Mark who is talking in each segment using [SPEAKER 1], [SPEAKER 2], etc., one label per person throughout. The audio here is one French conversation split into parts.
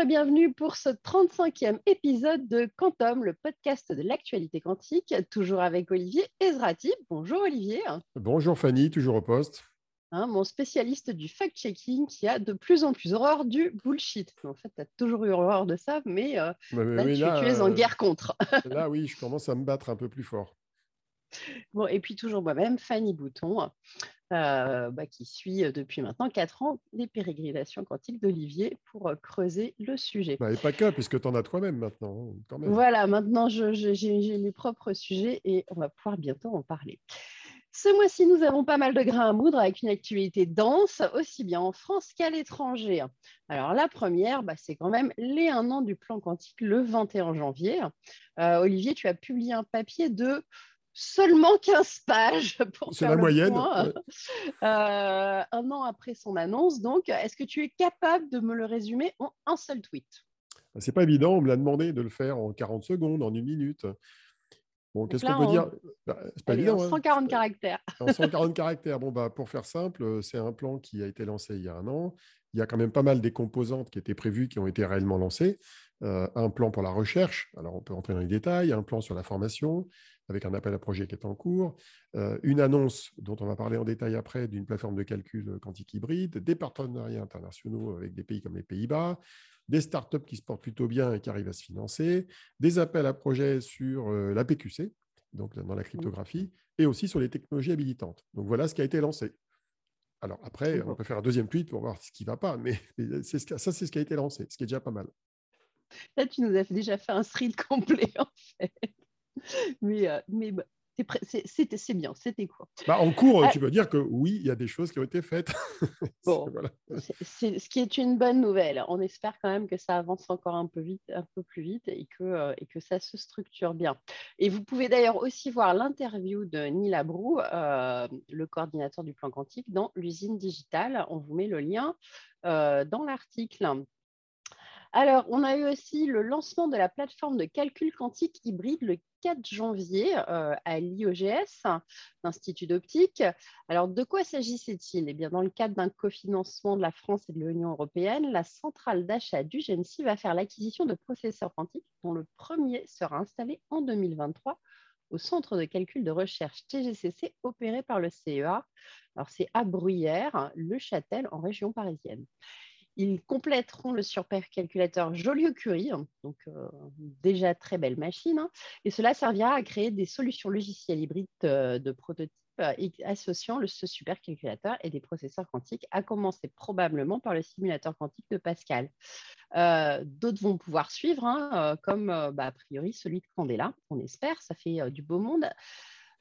[SPEAKER 1] et bienvenue pour ce 35e épisode de Quantum, le podcast de l'actualité quantique, toujours avec Olivier Ezrati. Bonjour Olivier.
[SPEAKER 2] Bonjour Fanny, toujours au poste.
[SPEAKER 1] Hein, mon spécialiste du fact-checking qui a de plus en plus horreur du bullshit. En fait, tu as toujours eu horreur de ça, mais, euh, là, tu, es en euh, guerre contre.
[SPEAKER 2] là, oui, je commence à me battre un peu plus fort.
[SPEAKER 1] Bon, et puis toujours moi-même, Fanny Bouton, euh, bah, qui suit euh, depuis maintenant 4 ans les pérégrinations quantiques d'Olivier pour euh, creuser le sujet.
[SPEAKER 2] Bah, et pas que, puisque tu en as toi-même maintenant.
[SPEAKER 1] Hein, voilà, maintenant j'ai mes propres sujets et on va pouvoir bientôt en parler. Ce mois-ci, nous avons pas mal de grains à moudre avec une actualité dense, aussi bien en France qu'à l'étranger. Alors la première, bah, c'est quand même les 1 an du plan quantique le 21 janvier. Olivier, tu as publié un papier de seulement 15 pages pour
[SPEAKER 2] C'est la moyenne.
[SPEAKER 1] Euh, un an après son annonce. Donc, est-ce que tu es capable de me le résumer en un seul tweet?
[SPEAKER 2] C'est pas évident. On me l'a demandé de le faire en 40 secondes, en une minute. Bon, qu'est-ce qu'on peut dire?
[SPEAKER 1] bah, C'est pas évident. En 140 hein. caractères.
[SPEAKER 2] En 140 caractères. Bon, bah, pour faire simple, c'est un plan qui a été lancé il y a un an. Il y a quand même pas mal des composantes qui étaient prévues, qui ont été réellement lancées. Euh, un plan pour la recherche, alors on peut entrer dans les détails, un plan sur la formation, avec un appel à projet qui est en cours, euh, une annonce dont on va parler en détail après d'une plateforme de calcul quantique hybride, des partenariats internationaux avec des pays comme les Pays-Bas, des startups qui se portent plutôt bien et qui arrivent à se financer, des appels à projets sur euh, la PQC, donc dans la cryptographie, et aussi sur les technologies habilitantes. Donc voilà ce qui a été lancé. Alors après, on peut faire un deuxième tweet pour voir ce qui ne va pas, mais ça, c'est ce qui a été lancé, ce qui est déjà pas mal.
[SPEAKER 1] Là, tu nous as déjà fait un thread complet, en fait. mais, euh, mais bah, c'est bien, c'était quoi?
[SPEAKER 2] Bah, En cours, euh, tu peux dire que oui, il y a des choses qui ont été faites.
[SPEAKER 1] Bon, ce qui est une bonne nouvelle. On espère quand même que ça avance encore un peu vite, un peu plus vite, et que, euh, et que ça se structure bien. Et vous pouvez d'ailleurs aussi voir l'interview de Neil Abrou, le coordinateur du plan quantique, dans l'usine digitale. On vous met le lien dans l'article. Alors, on a eu aussi le lancement de la plateforme de calcul quantique hybride le 4 janvier euh, à l'IOGS, l'Institut d'optique. Alors, de quoi s'agissait-il? Eh bien, dans le cadre d'un cofinancement de la France et de l'Union européenne, la centrale d'achat du GENSI va faire l'acquisition de processeurs quantiques, dont le premier sera installé en 2023 au centre de calcul de recherche TGCC opéré par le CEA. Alors, c'est à Bruyères, le Châtel, en région parisienne. Ils compléteront le supercalculateur Joliot-Curie, donc euh, déjà très belle machine, hein, et cela servira à créer des solutions logicielles hybrides euh, de prototypes euh, associant le, ce supercalculateur et des processeurs quantiques, à commencer probablement par le simulateur quantique de Pascal. D'autres vont pouvoir suivre, hein, comme bah, a priori celui de Candela, on espère, ça fait du beau monde.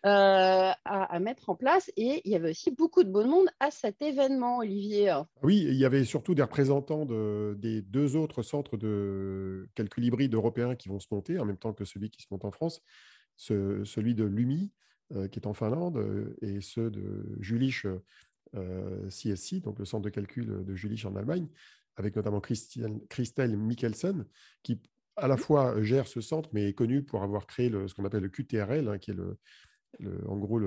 [SPEAKER 1] Euh, à, mettre en place. Et il y avait aussi beaucoup de beau monde à cet événement, Olivier.
[SPEAKER 2] Oui, il y avait surtout des représentants de, des deux autres centres de calcul hybride européens qui vont se monter, en même temps que celui qui se monte en France, celui de l'UMI, euh, qui est en Finlande, euh, et ceux de Jülich CSC, donc le centre de calcul de Jülich en Allemagne, avec notamment Christelle, Christelle Mikkelsen, qui à la fois gère ce centre, mais est connu pour avoir créé le, ce qu'on appelle le QTRL, hein, qui est le, en gros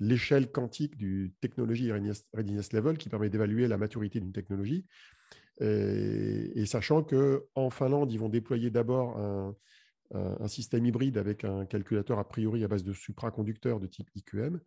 [SPEAKER 2] l'échelle quantique du Technology Readiness Level qui permet d'évaluer la maturité d'une technologie. Et, sachant qu'en Finlande, ils vont déployer d'abord un, système hybride avec un calculateur a priori à base de supraconducteurs de type IQM.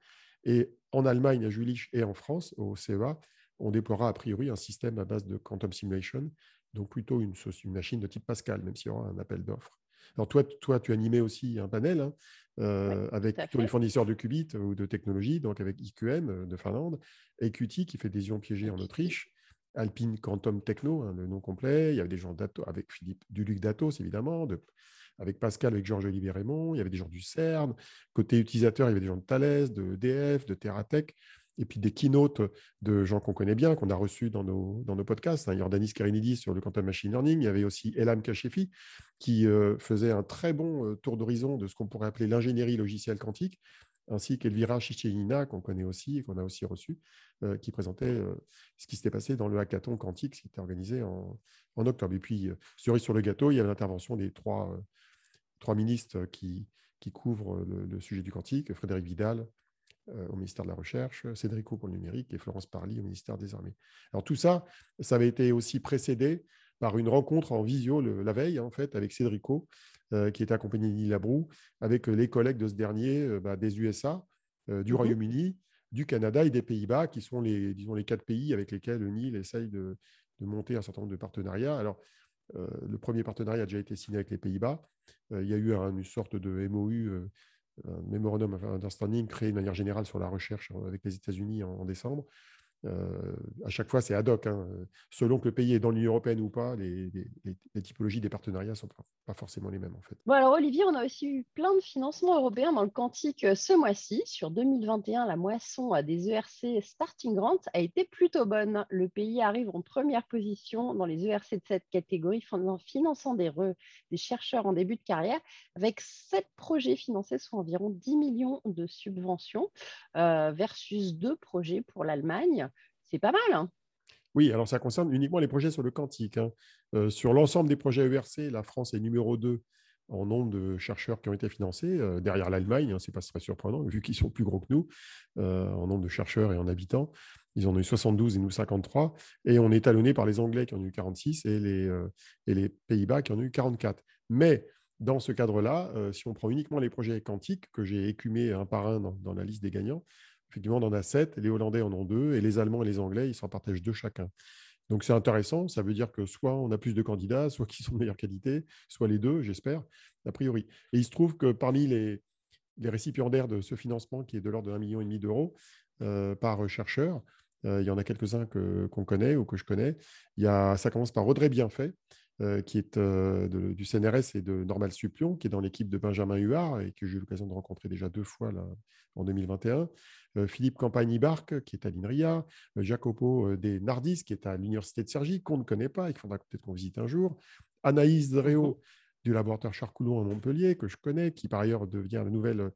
[SPEAKER 2] Et en Allemagne, à Jülich et en France, au CEA, on déploiera a priori un système à base de quantum simulation, donc plutôt une, une machine de type Pascal, même s'il y aura un appel d'offres. Alors toi, toi, tu animais aussi un panel hein, euh, avec tous les fournisseurs de qubits ou de technologies, donc avec IQM euh, de Finlande, EQT qui fait des ions piégés en Autriche, Alpine Quantum Techno, hein, le nom complet. Il y avait des gens avec Philippe Duluc d'Atos, évidemment, avec Pascal, avec Georges-Olivier Raymond. Il y avait des gens du CERN. Côté utilisateur, il y avait des gens de Thales, de EDF, de Terratech et puis des keynotes de gens qu'on connaît bien, qu'on a reçus dans nos, dans nos podcasts. Hein, Jordanis Karinidis sur le quantum machine learning. Il y avait aussi Elam Kachefi qui euh, faisait un très bon euh, tour d'horizon de ce qu'on pourrait appeler l'ingénierie logicielle quantique, ainsi qu'Elvira Chichienina, qu'on connaît aussi et qu'on a aussi reçu, euh, qui présentait ce qui s'était passé dans le hackathon quantique qui était organisé en, octobre. Et puis, cerise sur le gâteau, il y avait l'intervention des trois, trois ministres qui, qui couvrent le, sujet du quantique, Frédéric Vidal, au ministère de la Recherche, Cédric pour le numérique et Florence Parly au ministère des Armées. Alors tout ça, ça avait été aussi précédé par une rencontre en visio la veille, en fait, avec Cédrico, qui était accompagné de Labrou, avec les collègues de ce dernier bah, des USA, du mmh Royaume-Uni, du Canada et des Pays-Bas, qui sont les, disons, les quatre pays avec lesquels le NIL essaye de, de monter un certain nombre de partenariats. Alors, le premier partenariat a déjà été signé avec les Pays-Bas. il y a eu une sorte de MOU, un Memorandum d'Understanding créé de manière générale sur la recherche avec les États-Unis en, décembre. Euh, à chaque fois, c'est ad hoc. Hein. Selon que le pays est dans l'Union européenne ou pas, les, typologies des partenariats ne sont pas, forcément les mêmes. En fait.
[SPEAKER 1] Bon, alors, Olivier, on a aussi eu plein de financements européens dans le quantique euh, ce mois-ci. Sur 2021, la moisson des ERC Starting Grant a été plutôt bonne. Le pays arrive en première position dans les ERC de cette catégorie, finançant des, des chercheurs en début de carrière, avec sept projets financés, soit environ 10 millions de subventions, euh, versus deux projets pour l'Allemagne c'est pas mal. Hein.
[SPEAKER 2] oui, alors ça concerne uniquement les projets sur le quantique. Hein. Euh, sur l'ensemble des projets ERC, la France est numéro 2 en nombre de chercheurs qui ont été financés, euh, derrière l'Allemagne, hein, ce n'est pas très surprenant, vu qu'ils sont plus gros que nous euh, en nombre de chercheurs et en habitants. Ils en ont eu 72 et nous 53. Et on est talonné par les Anglais qui en ont eu 46 et les, et les Pays-Bas qui en ont eu 44. Mais dans ce cadre-là, si on prend uniquement les projets quantiques, que j'ai écumés un par un dans la liste des gagnants, Effectivement, on en a sept, les Hollandais en ont deux, et les Allemands et les Anglais, ils s'en partagent deux chacun. Donc c'est intéressant, ça veut dire que soit on a plus de candidats, soit qui sont de meilleure qualité, soit les deux, j'espère, a priori. Et il se trouve que parmi les, récipiendaires de ce financement, qui est de l'ordre de 1,5 million d'euros euh, par chercheur, euh, il y en a quelques-uns qu'on connaît ou que je connais. Il y a, ça commence par Audrey Bienfait, euh, qui est du CNRS et de Normal Supplion, qui est dans l'équipe de Benjamin Huard et que j'ai eu l'occasion de rencontrer déjà deux fois là, en 2021. Euh, Philippe Campagne-Barque, qui est à l'INRIA, euh, Jacopo euh, des Nardis, qui est à l'Université de Cergy, qu'on ne connaît pas et qu'il faudra peut-être qu'on visite un jour, Anaïs Dréau, du laboratoire Charcoulon à Montpellier, que je connais, qui par ailleurs devient la nouvelle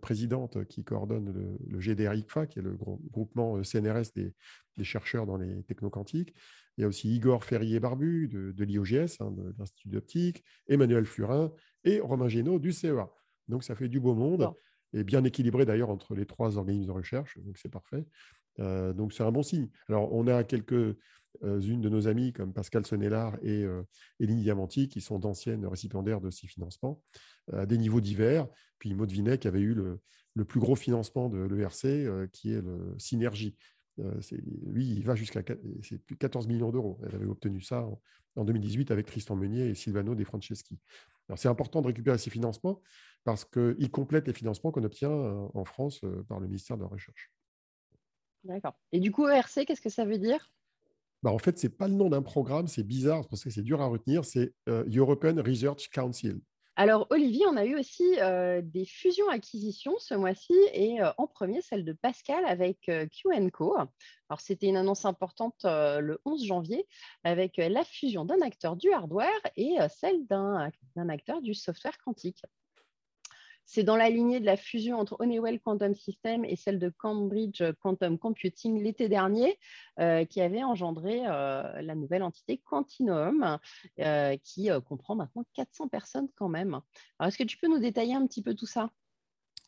[SPEAKER 2] présidente qui coordonne le, GDR-ICFA, qui est le groupement CNRS des, chercheurs dans les technoquantiques. Il y a aussi Igor Ferrier-Barbu de, l'IOGS, hein, de l'Institut d'optique, Emmanuel Furin et Romain Génaud du CEA. Donc ça fait du beau monde et bien équilibré d'ailleurs entre les trois organismes de recherche, donc c'est parfait. Euh, donc c'est un bon signe. Alors on a quelques euh, de nos amies comme Pascal Sonnellard et euh, Eline Diamanti qui sont d'anciennes récipiendaires de ces financements à des niveaux divers. Puis Maud Vinet qui avait eu le, le plus gros financement de l'ERC qui est le Synergie. Lui, il va jusqu'à 14 millions d'euros. Elle avait obtenu ça en, en 2018 avec Tristan Meunier et Silvano De Franceschi. C'est important de récupérer ces financements parce qu'ils complètent les financements qu'on obtient euh, en France euh, par le ministère de la Recherche.
[SPEAKER 1] D'accord. Et du coup, ERC, qu'est-ce que ça veut dire?
[SPEAKER 2] Bah, En fait, ce n'est pas le nom d'un programme, c'est bizarre, parce que c'est dur à retenir, c'est euh, European Research Council.
[SPEAKER 1] Alors, Olivier, on a eu aussi des fusions-acquisitions ce mois-ci et en premier, celle de Pascal avec QNCO. Alors, c'était une annonce importante le 11 janvier avec la fusion d'un acteur du hardware et celle d'un acteur du software quantique. C'est dans la lignée de la fusion entre Honeywell Quantum Systems et celle de Cambridge Quantum Computing l'été dernier, euh, qui avait engendré euh, la nouvelle entité Quantinuum, euh, qui comprend maintenant 400 personnes quand même. Alors, est-ce que tu peux nous détailler un petit peu tout ça?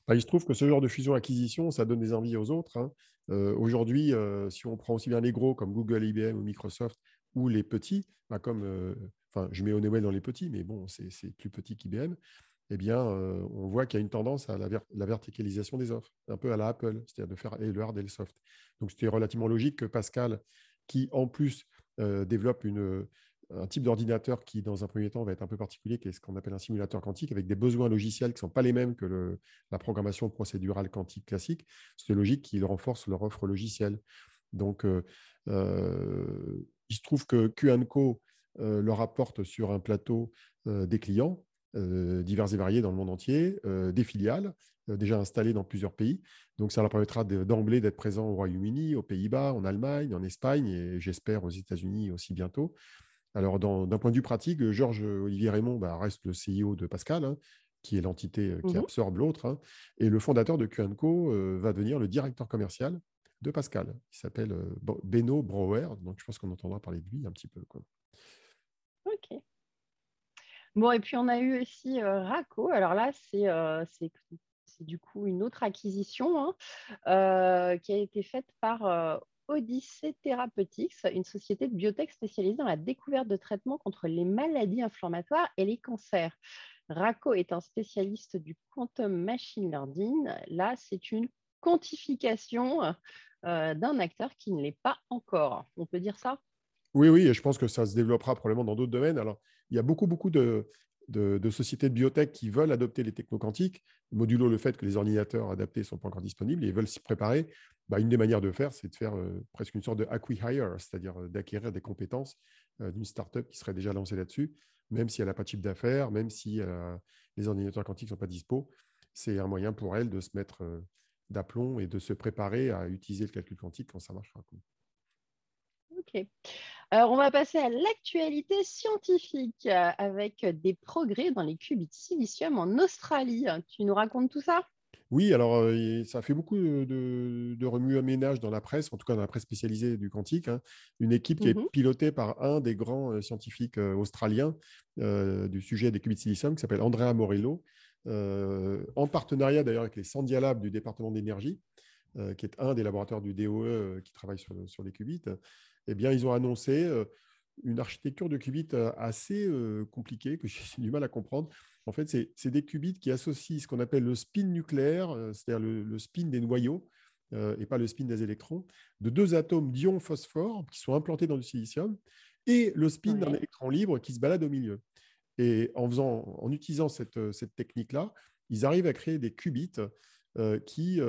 [SPEAKER 2] Bah, il se trouve que ce genre de fusion-acquisition, ça donne des envies aux autres. Hein. Aujourd'hui, si on prend aussi bien les gros comme Google, IBM ou Microsoft, ou les petits, bah, comme, enfin, je mets Honeywell dans les petits, mais bon, c'est plus petit qu'IBM, eh bien, euh, on voit qu'il y a une tendance à la, verticalisation des offres, un peu à la Apple, c'est-à-dire de faire le hard et le soft. Donc, c'était relativement logique que Pascal, qui en plus euh, développe un type d'ordinateur qui, dans un premier temps, va être un peu particulier, qui est ce qu'on appelle un simulateur quantique, avec des besoins logiciels qui ne sont pas les mêmes que la programmation procédurale quantique classique, c'est logique qu'ils renforcent leur offre logicielle. Donc, euh, il se trouve que QAnco leur apporte sur un plateau des clients euh, divers et variés dans le monde entier, euh, des filiales euh, déjà installées dans plusieurs pays. Donc, ça leur permettra d'emblée d'être présents au Royaume-Uni, aux Pays-Bas, en Allemagne, en Espagne et j'espère aux États-Unis aussi bientôt. Alors, d'un point de vue pratique, Georges Olivier Raymond bah, reste le CEO de Pascal, hein, qui est l'entité qui mmh absorbe l'autre. Hein, et le fondateur de QCO va devenir le directeur commercial de Pascal, qui s'appelle Beno Brouwer. Donc, je pense qu'on entendra parler de lui un petit peu. Quoi.
[SPEAKER 1] Bon, et puis on a eu aussi euh, Raco. Alors là, euh, c'est du coup une autre acquisition hein, euh, qui a été faite par Odyssey Therapeutics, une société de biotech spécialisée dans la découverte de traitements contre les maladies inflammatoires et les cancers. Raco est un spécialiste du quantum machine learning. Là, c'est une quantification d'un acteur qui ne l'est pas encore. On peut dire ça?
[SPEAKER 2] Oui, oui, et je pense que ça se développera probablement dans d'autres domaines. Alors, il y a beaucoup, beaucoup de, sociétés de biotech qui veulent adopter les techno quantiques, modulo le fait que les ordinateurs adaptés ne sont pas encore disponibles et veulent s'y préparer. Bah, une des manières de faire, c'est de faire euh, presque une sorte de acquihire, c'est-à-dire euh, d'acquérir des compétences euh, d'une startup qui serait déjà lancée là-dessus, même si elle n'a pas de chiffre d'affaires, même si les ordinateurs quantiques ne sont pas dispo. C'est un moyen pour elle de se mettre d'aplomb et de se préparer à utiliser le calcul quantique quand ça marchera.
[SPEAKER 1] Ok. Alors, on va passer à l'actualité scientifique euh, avec des progrès dans les qubits de silicium en Australie. Tu nous racontes tout ça?
[SPEAKER 2] Oui, alors euh, ça fait beaucoup de, de remue-ménage dans la presse, en tout cas dans la presse spécialisée du quantique. Hein. Une équipe qui est mhm. pilotée par un des grands euh, scientifiques australiens du sujet des qubits de silicium, qui s'appelle Andrea Morello, en partenariat d'ailleurs avec les Sandia Labs du département d'énergie, qui est un des laboratoires du DOE qui travaille sur, sur les qubits eh bien, ils ont annoncé une architecture de qubits assez compliquée, que j'ai du mal à comprendre. En fait, c'est des qubits qui associent ce qu'on appelle le spin nucléaire, c'est-à-dire le, spin des noyaux, et pas le spin des électrons, de deux atomes d'ion phosphore qui sont implantés dans du silicium, et le spin d'un électron libre qui se balade au milieu. Et en, faisant, en utilisant cette, cette technique-là, ils arrivent à créer des qubits qui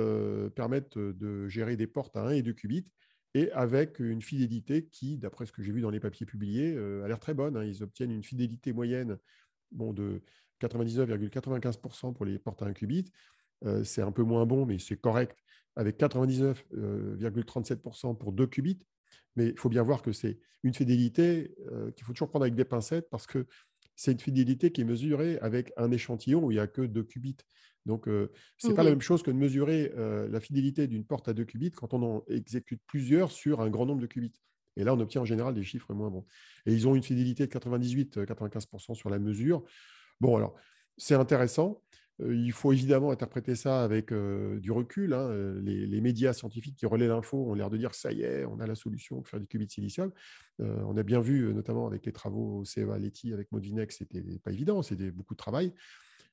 [SPEAKER 2] permettent de gérer des portes à 1 et 2 qubits et avec une fidélité qui, d'après ce que j'ai vu dans les papiers publiés, euh, a l'air très bonne. Hein. Ils obtiennent une fidélité moyenne bon, de 99,95% pour les portes à un qubit. Euh, c'est un peu moins bon, mais c'est correct, avec 99,37% pour deux qubits. Mais il faut bien voir que c'est une fidélité euh, qu'il faut toujours prendre avec des pincettes parce que c'est une fidélité qui est mesurée avec un échantillon où il n'y a que deux qubits. Donc, euh, ce n'est pas la même chose que de mesurer euh, la fidélité d'une porte à deux qubits quand on en exécute plusieurs sur un grand nombre de qubits. Et là, on obtient en général des chiffres moins bons. Et ils ont une fidélité de 98-95% sur la mesure. Bon, alors, c'est intéressant. Euh, il faut évidemment interpréter ça avec du recul. Hein. Les, médias scientifiques qui relaient l'info ont l'air de dire ça y est, on a la solution pour faire du qubit de silicium. on a bien vu, notamment avec les travaux au CEA Leti avec Modinex, c'était pas évident, c'était beaucoup de travail.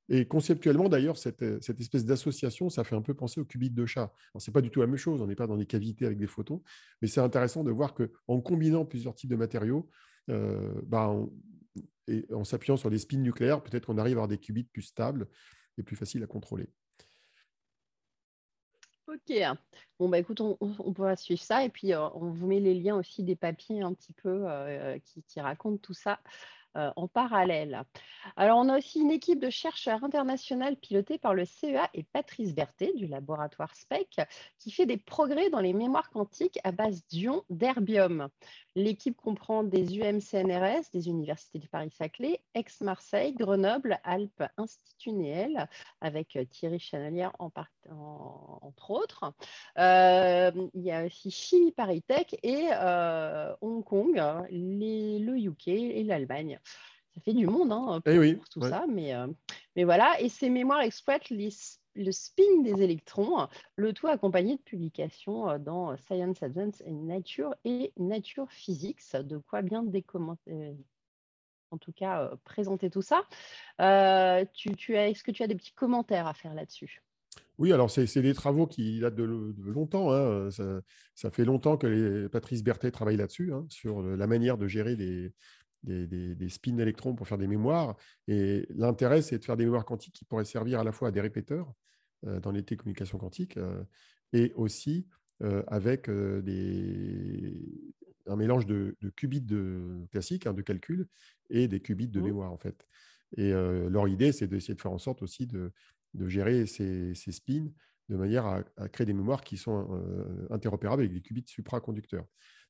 [SPEAKER 2] Et conceptuellement, d'ailleurs, cette, espèce d'association, ça fait un peu penser au qubit de chat. Ce n'est pas du tout la même chose, on n'est pas dans des cavités avec des photons, mais c'est intéressant de voir qu'en combinant plusieurs types de matériaux, bah, et en s'appuyant sur des spins nucléaires, peut-être qu'on arrive à avoir des qubits plus stables et plus faciles à contrôler.
[SPEAKER 1] Ok. Bon, bah écoute, on, pourra suivre ça. Et puis, on vous met les liens aussi des papiers un petit peu qui, qui, racontent tout ça euh, en parallèle. Alors, on a aussi une équipe de chercheurs internationaux pilotée par le CEA et Patrice Berthet du laboratoire SPEC qui fait des progrès dans les mémoires quantiques à base d'ions d'herbium. L'équipe comprend des UMCNRS, des universités de Paris-Saclay, Aix-Marseille, Grenoble, Alpes, Institut Néel, avec Thierry Chanelier en, entre autres. Euh, il y a aussi Chimie Paris-Tech et euh, Hong Kong, le UK et l'Allemagne ça fait du monde hein,
[SPEAKER 2] eh
[SPEAKER 1] pour, tout ça, mais, euh, mais voilà. Et ces mémoires exploitent le spin des électrons, le tout accompagné de publications dans Science Advance et Nature et Nature Physics, de quoi bien décommenter, en tout cas présenter tout ça. tu, tu Est-ce que tu as des petits commentaires à faire là-dessus?
[SPEAKER 2] Oui, alors c'est des travaux qui datent de, longtemps. Hein, ça, fait longtemps que les, Patrice Berthet travaille là-dessus, hein, sur la manière de gérer les, des, spins d'électrons pour faire des mémoires. Et l'intérêt, c'est de faire des mémoires quantiques qui pourraient servir à la fois à des répéteurs euh, dans les télécommunications quantiques euh, et aussi euh, avec des, un mélange de, qubits de, classiques, hein, de calcul, et des qubits de mmh. mémoire, en fait. Et leur idée, c'est d'essayer de faire en sorte aussi de, de gérer ces, spins de manière à, créer des mémoires qui sont interopérables avec des qubits supraconducteurs.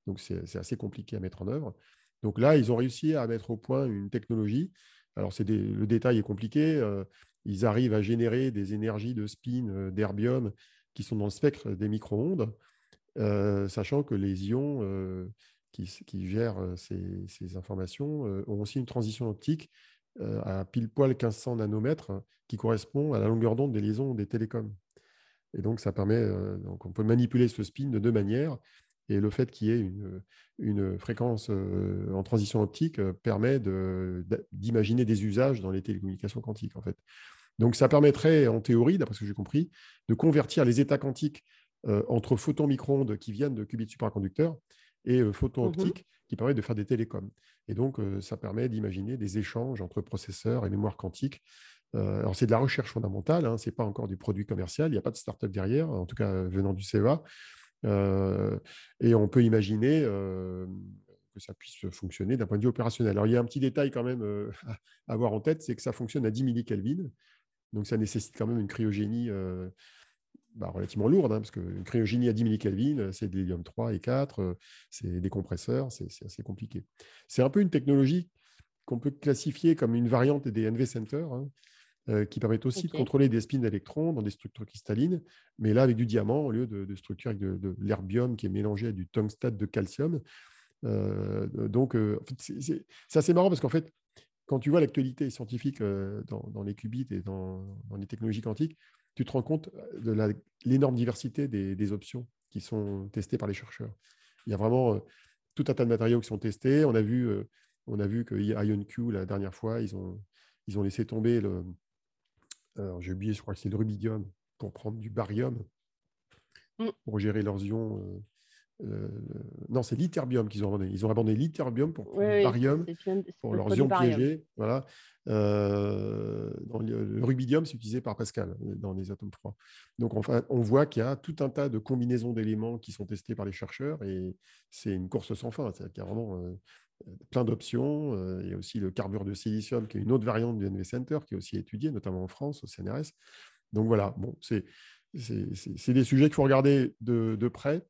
[SPEAKER 2] Donc, c'est assez compliqué à mettre en œuvre. Donc là, ils ont réussi à mettre au point une technologie. Alors, le détail est compliqué. Euh, ils arrivent à générer des énergies de spin euh, d'herbium qui sont dans le spectre des micro-ondes, euh, sachant que les ions qui, gèrent ces, informations ont aussi une transition optique à pile poil 1500 nanomètres qui correspond à la longueur d'onde des liaisons des télécoms. Et donc, ça permet, donc on peut manipuler ce spin de deux manières. Et le fait qu'il y ait une, une fréquence en transition optique permet d'imaginer des usages dans les télécommunications quantiques, en fait. Donc, ça permettrait, en théorie, d'après ce que j'ai compris, de convertir les états quantiques entre photons micro-ondes qui viennent de qubits supraconducteurs et photons mmh optiques qui permettent de faire des télécoms. Et donc, ça permet d'imaginer des échanges entre processeurs et mémoire quantique. alors, c'est de la recherche fondamentale, hein, ce n'est pas encore du produit commercial, il n'y a pas de start-up derrière, en tout cas venant du CEA. et on peut imaginer que ça puisse fonctionner d'un point de vue opérationnel. Alors, il y a un petit détail quand même à avoir en tête, c'est que ça fonctionne à 10 millikelvin. Donc, ça nécessite quand même une cryogénie bah, relativement lourde, hein, parce qu'une cryogénie à 10 millikelvin, c'est de l'hélium 3 et 4, c'est des compresseurs, c'est assez compliqué. C'est un peu une technologie qu'on peut classifier comme une variante des NV Centers, hein, qui permettent aussi de contrôler des spins d'électrons dans des structures cristallines, mais là avec du diamant au lieu de, structures avec de, l'herbium qui est mélangé à du tungstate de calcium. donc, c'est assez marrant parce qu'en fait, quand tu vois l'actualité scientifique dans, les qubits et dans, les technologies quantiques, tu te rends compte de l'énorme diversité des, options qui sont testées par les chercheurs. Il y a vraiment tout un tas de matériaux qui sont testés. On a vu, on a vu que IonQ, la dernière fois, ils ont, ils ont laissé tomber le. J'ai oublié, je crois que c'est le rubidium pour prendre du barium mmh. pour gérer leurs ions euh, non, c'est l'iterbium qu'ils ont abandonné. Ils ont abandonné l'iterbium pour le barium, pour leurs ions piégés. Voilà. Euh, le, rubidium, c'est utilisé par Pascal euh, dans les atomes froids. Donc, enfin, on voit qu'il y a tout un tas de combinaisons d'éléments qui sont testés par les chercheurs et c'est une course sans fin. C'est-à-dire qu'il y a vraiment plein d'options. il y a aussi le carbure de silicium, qui est une autre variante du NV Center, qui est aussi étudiée, notamment en France, au CNRS. Donc voilà, bon, c'est des sujets qu'il faut regarder de, de près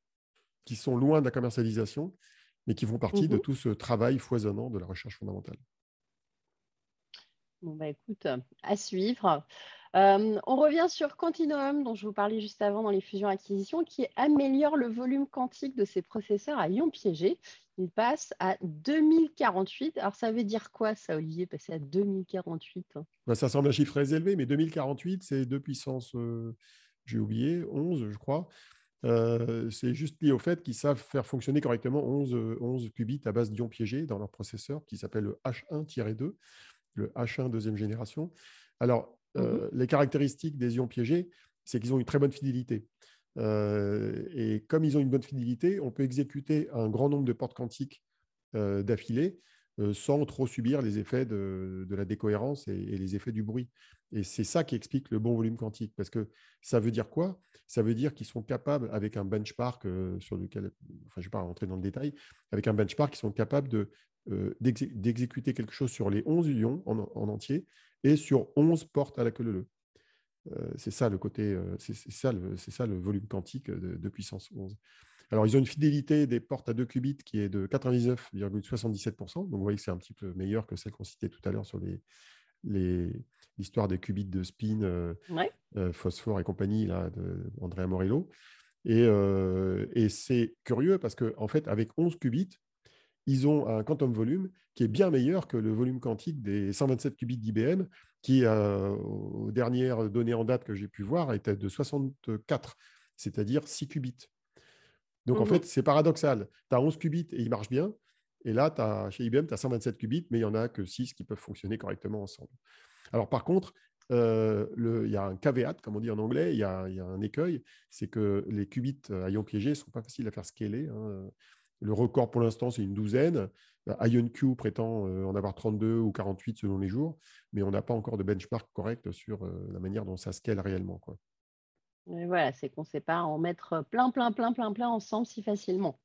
[SPEAKER 2] qui sont loin de la commercialisation, mais qui font partie de mmh tout ce travail foisonnant de la recherche fondamentale.
[SPEAKER 1] Bon, bah, écoute, à suivre. Euh, on revient sur Quantinuum, dont je vous parlais juste avant dans les fusions-acquisitions, qui améliore le volume quantique de ses processeurs à ions piégés. Il passe à 2048. Alors, ça veut dire quoi, ça, Olivier, passer à 2048
[SPEAKER 2] bah, Ça semble un chiffre très élevé, mais 2048, c'est deux puissances, euh, j'ai oublié, 11, je crois. Euh, c'est juste lié au fait qu'ils savent faire fonctionner correctement 11, 11 qubits à base d'ions piégés dans leur processeur qui s'appelle le H1-2, le H1 deuxième génération. Alors, mmh euh, les caractéristiques des ions piégés, c'est qu'ils ont une très bonne fidélité. Euh, et comme ils ont une bonne fidélité, on peut exécuter un grand nombre de portes quantiques d'affilée sans trop subir les effets de, la décohérence et, les effets du bruit. Et c'est ça qui explique le bon volume quantique. Parce que ça veut dire quoi? Ça veut dire qu'ils sont capables, avec un benchmark sur lequel, enfin je ne vais pas rentrer dans le détail, avec un benchmark, ils sont capables de, d'exécuter quelque chose sur les 11 ions en, entier et sur 11 portes à la queue leu. c'est ça le côté, c'est, ça, le, c'est ça le volume quantique de, de puissance 11. Alors, ils ont une fidélité des portes à 2 qubits qui est de 99,77%. Donc, vous voyez que c'est un petit peu meilleur que celle qu'on citait tout à l'heure sur l'histoire des qubits de spin, euh, euh, phosphore et compagnie, là, de Andrea Morello. Euh, et, c'est curieux parce qu'en en fait, avec 11 qubits, ils ont un quantum volume qui est bien meilleur que le volume quantique des 127 qubits d'IBM, qui, aux dernières données en date que j'ai pu voir, était de 64, c'est-à-dire 6 qubits. Donc, en mmh fait, c'est paradoxal. Tu as 11 qubits et ils marchent bien. Et là, as, chez IBM, tu as 127 qubits, mais il n'y en a que 6 qui peuvent fonctionner correctement ensemble. Alors, par contre, euh, il y a un caveat, comme on dit en anglais, il y, a, un écueil, c'est que les qubits à ions piégés ne sont pas faciles à faire scaler. Hein. Le record pour l'instant, c'est une douzaine. IonQ prétend euh, en avoir 32 ou 48 selon les jours, mais on n'a pas encore de benchmark correct sur euh, la manière dont ça scale réellement. Quoi
[SPEAKER 1] voilà, c'est qu'on ne sait pas en mettre plein, plein, plein, plein, plein ensemble si facilement.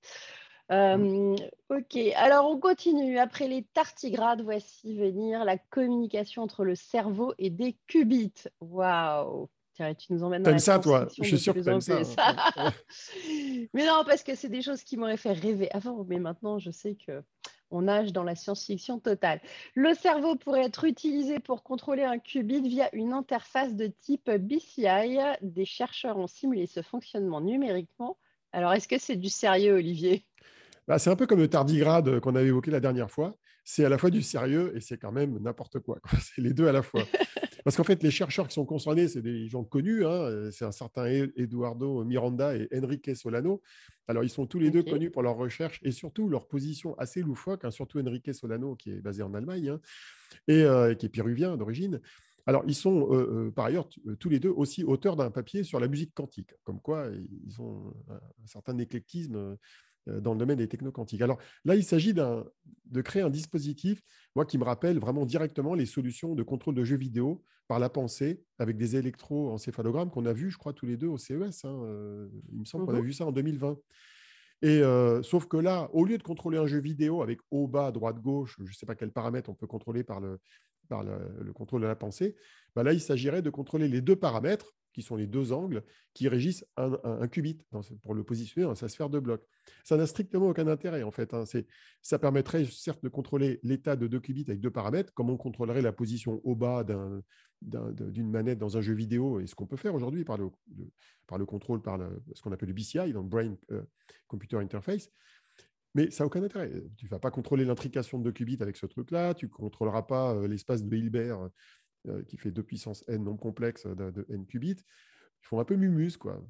[SPEAKER 2] Mmh.
[SPEAKER 1] ok, alors on continue. Après les tardigrades, voici venir la communication entre le cerveau et des qubits. Waouh tu nous emmènes dans
[SPEAKER 2] la ça, toi? Je suis sûr que tu ça. ça?
[SPEAKER 1] mais non, parce que c'est des choses qui m'auraient fait rêver avant. Mais maintenant, je sais que on nage dans la science-fiction totale. Le cerveau pourrait être utilisé pour contrôler un qubit via une interface de type BCI. Des chercheurs ont simulé ce fonctionnement numériquement. Alors, est-ce que c'est du sérieux, Olivier?
[SPEAKER 2] Bah, C'est un peu comme le tardigrade qu'on avait évoqué la dernière fois. C'est à la fois du sérieux et c'est quand même n'importe quoi. C'est les deux à la fois. Parce qu'en fait, les chercheurs qui sont concernés, c'est des gens connus. Hein, c'est un certain Eduardo Miranda et Enrique Solano. Alors, ils sont tous les deux connus pour leur recherche et surtout leur position assez loufoque, hein, surtout Enrique Solano, qui est basé en Allemagne hein, et qui est péruvien d'origine. Alors, ils sont par ailleurs tous les deux aussi auteurs d'un papier sur la musique quantique, comme quoi ils ont un certain éclectisme euh, dans le domaine des technoquantiques. Alors là, il s'agit de créer un dispositif, moi, qui me rappelle vraiment directement les solutions de contrôle de jeux vidéo par la pensée avec des électroencéphalogrammes qu'on a vu, je crois, tous les deux au CES. Hein, euh, il me semble qu'on a mmh vu ça en 2020. Et euh, sauf que là, au lieu de contrôler un jeu vidéo avec haut, bas, droite, gauche, je ne sais pas quels paramètres on peut contrôler par le, par le, contrôle de la pensée, bah là, il s'agirait de contrôler les deux paramètres qui sont les deux angles qui régissent un, qubit pour le positionner dans sa sphère de bloc. Ça n'a strictement aucun intérêt, en fait. Hein. Ça permettrait certes de contrôler l'état de deux qubits avec deux paramètres, comme on contrôlerait la position au bas d'une manette dans un jeu vidéo, et ce qu'on peut faire aujourd'hui par le, par le contrôle, par ce qu'on appelle le BCI, donc Brain euh, Computer Interface. Mais ça n'a aucun intérêt. Tu ne vas pas contrôler l'intrication de deux qubits avec ce truc-là, tu ne contrôleras pas euh, l'espace de Hilbert euh, qui fait 2 puissance n non complexe de, n qubits, ils font un peu mumus. Quoi.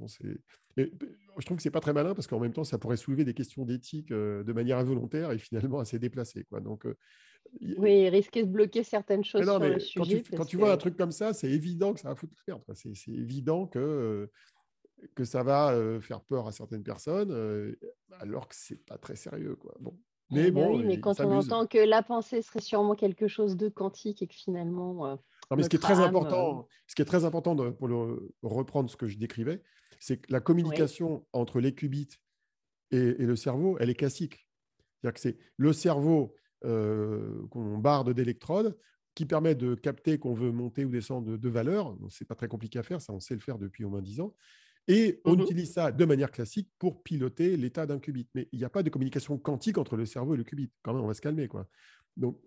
[SPEAKER 2] je trouve que c'est pas très malin parce qu'en même temps, ça pourrait soulever des questions d'éthique euh, de manière involontaire et finalement assez déplacée. Quoi. Donc,
[SPEAKER 1] euh, oui, risquer de bloquer certaines choses sur le
[SPEAKER 2] sujet. Quand tu, vois un truc comme ça, c'est évident que ça va foutre le perdre. C'est, évident que, que ça va faire peur à certaines personnes, alors que c'est pas très sérieux. Quoi. Bon.
[SPEAKER 1] Mais, eh ben bon, oui, mais quand on entend que la pensée serait sûrement quelque chose de quantique et que finalement
[SPEAKER 2] mais ce qui est très important, euh, ce qui est très important pour reprendre ce que je décrivais, c'est que la communication entre les qubits et, le cerveau, elle est classique. C'est-à-dire que c'est le cerveau euh, qu'on barde d'électrodes qui permet de capter qu'on veut monter ou descendre de, de valeurs. Ce n'est pas très compliqué à faire, ça on sait le faire depuis au moins 10 ans. Et on mmh utilise ça de manière classique pour piloter l'état d'un qubit. Mais il n'y a pas de communication quantique entre le cerveau et le qubit. Quand même, on va se calmer. Quoi.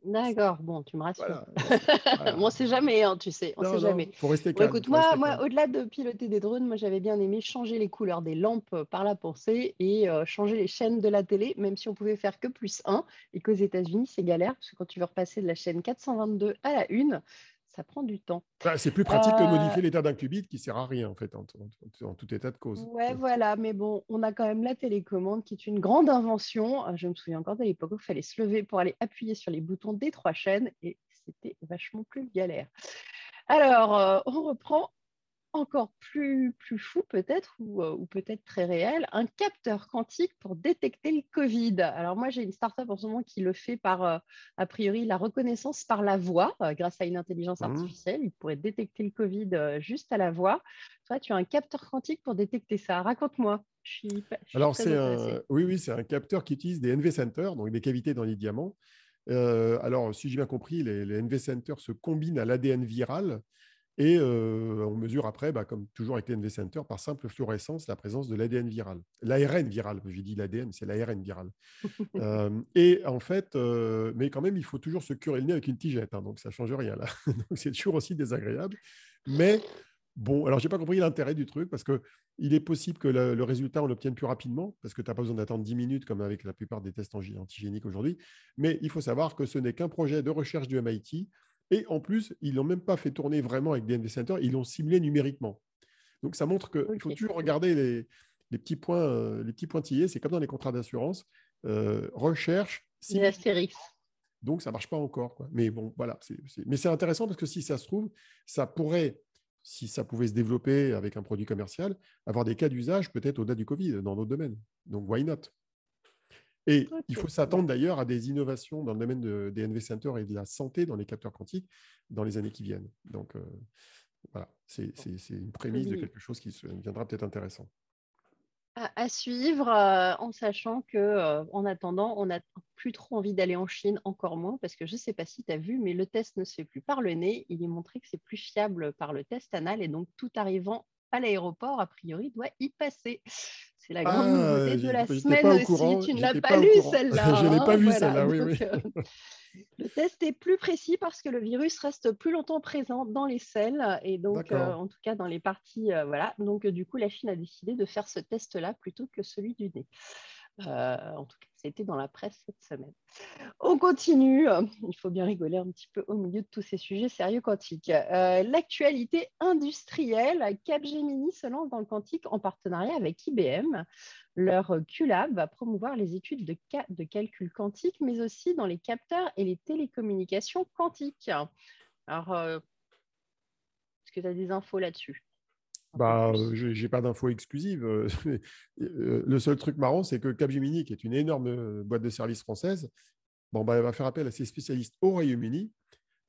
[SPEAKER 1] D'accord, bon, tu me rassures. on ne sait jamais, hein, tu sais, on sait jamais. Faut rester calme, écoute, moi, moi au-delà de piloter des drones, moi j'avais bien aimé changer les couleurs des lampes par la pensée et euh, changer les chaînes de la télé, même si on pouvait faire que plus 1 et qu'aux États-Unis c'est galère parce que quand tu veux repasser de la chaîne 422 à la 1, ça prend du temps.
[SPEAKER 2] Bah, c'est plus pratique que de modifier euh, l'état d'un qubit qui ne sert à rien, en fait, en, tout état de cause.
[SPEAKER 1] Ouais, voilà, mais bon, on a quand même la télécommande qui est une grande invention. Euh, je me souviens encore de l'époque où il fallait se lever pour aller appuyer sur les boutons des trois chaînes et c'était vachement plus galère. Alors, euh, on reprend encore plus, plus fou peut-être, ou, euh, ou peut-être très réel, un capteur quantique pour détecter le Covid. Alors moi, j'ai une startup en ce moment qui le fait par, euh, a priori, la reconnaissance par la voix, euh, grâce à une intelligence mmh. artificielle. Il pourrait détecter le Covid juste à la voix. Toi, tu as un capteur quantique pour détecter ça. Raconte-moi.
[SPEAKER 2] Alors, c'est oui, oui, c'est un capteur qui utilise des NV centers, donc des cavités dans les diamants. alors, si j'ai bien compris, les, les NV centers se combinent à l'ADN viral et on mesure après, bah, comme toujours avec l'NV Center, par simple fluorescence, la présence de l'ADN viral. L'ARN viral, j'ai dit l'ADN, c'est l'ARN viral. et en fait, mais quand même, il faut toujours se curer le nez avec une tigette, hein, donc ça ne change rien là. c'est toujours aussi désagréable. Mais bon, alors je n'ai pas compris l'intérêt du truc, parce qu'il est possible que le, résultat, on l'obtienne plus rapidement, parce que tu n'as pas besoin d'attendre 10 minutes, comme avec la plupart des tests antigéniques aujourd'hui. Mais il faut savoir que ce n'est qu'un projet de recherche du MIT et en plus, ils l'ont même pas fait tourner vraiment avec DNV Center, ils l'ont ciblé numériquement. Donc ça montre qu'il faut toujours regarder les, petits points, euh, les petits pointillés. C'est comme dans les contrats d'assurance. Euh, recherche.
[SPEAKER 1] Astérix.
[SPEAKER 2] Donc ça marche pas encore. Mais bon, voilà. Mais c'est intéressant parce que si ça se trouve, ça pourrait, si ça pouvait se développer avec un produit commercial, avoir des cas d'usage peut-être au-delà du Covid dans d'autres domaines. Donc why not? Et il faut s'attendre d'ailleurs à des innovations dans le domaine des NV Center et de la santé dans les capteurs quantiques dans les années qui viennent. Donc euh, voilà, c'est une prémisse de quelque chose qui viendra peut-être intéressant.
[SPEAKER 1] À, suivre, euh, en sachant que euh, en attendant, on n'a plus trop envie d'aller en Chine, encore moins, parce que je ne sais pas si tu as vu, mais le test ne se fait plus par le nez. Il est montré que c'est plus fiable par le test anal, et donc tout arrivant à l'aéroport, a priori, doit y passer. C'est la grande ah, nouveauté de la semaine aussi. Tu ne l'as pas, lu celle-là.
[SPEAKER 2] Je n'ai hein, pas vu celle-là, oui. oui. Euh,
[SPEAKER 1] le test est plus précis parce que le virus reste plus longtemps présent dans les selles et donc, euh, en tout cas, dans les parties. Euh, voilà. Donc, du coup, la Chine a décidé de faire ce test-là plutôt que celui du nez. En tout cas, c'était dans la presse cette semaine. On continue. Il faut bien rigoler un petit peu au milieu de tous ces sujets sérieux quantiques. L'actualité industrielle, Capgemini se lance dans le quantique en partenariat avec IBM. Leur QLab va promouvoir les études de, de calcul quantique, mais aussi dans les capteurs et les télécommunications quantiques. Alors, est-ce que tu as des infos là-dessus?
[SPEAKER 2] Bah, je n'ai pas d'infos exclusives. le seul truc marrant, c'est que Capgemini, qui est une énorme boîte de services française, bon, bah, elle va faire appel à ses spécialistes au Royaume-Uni,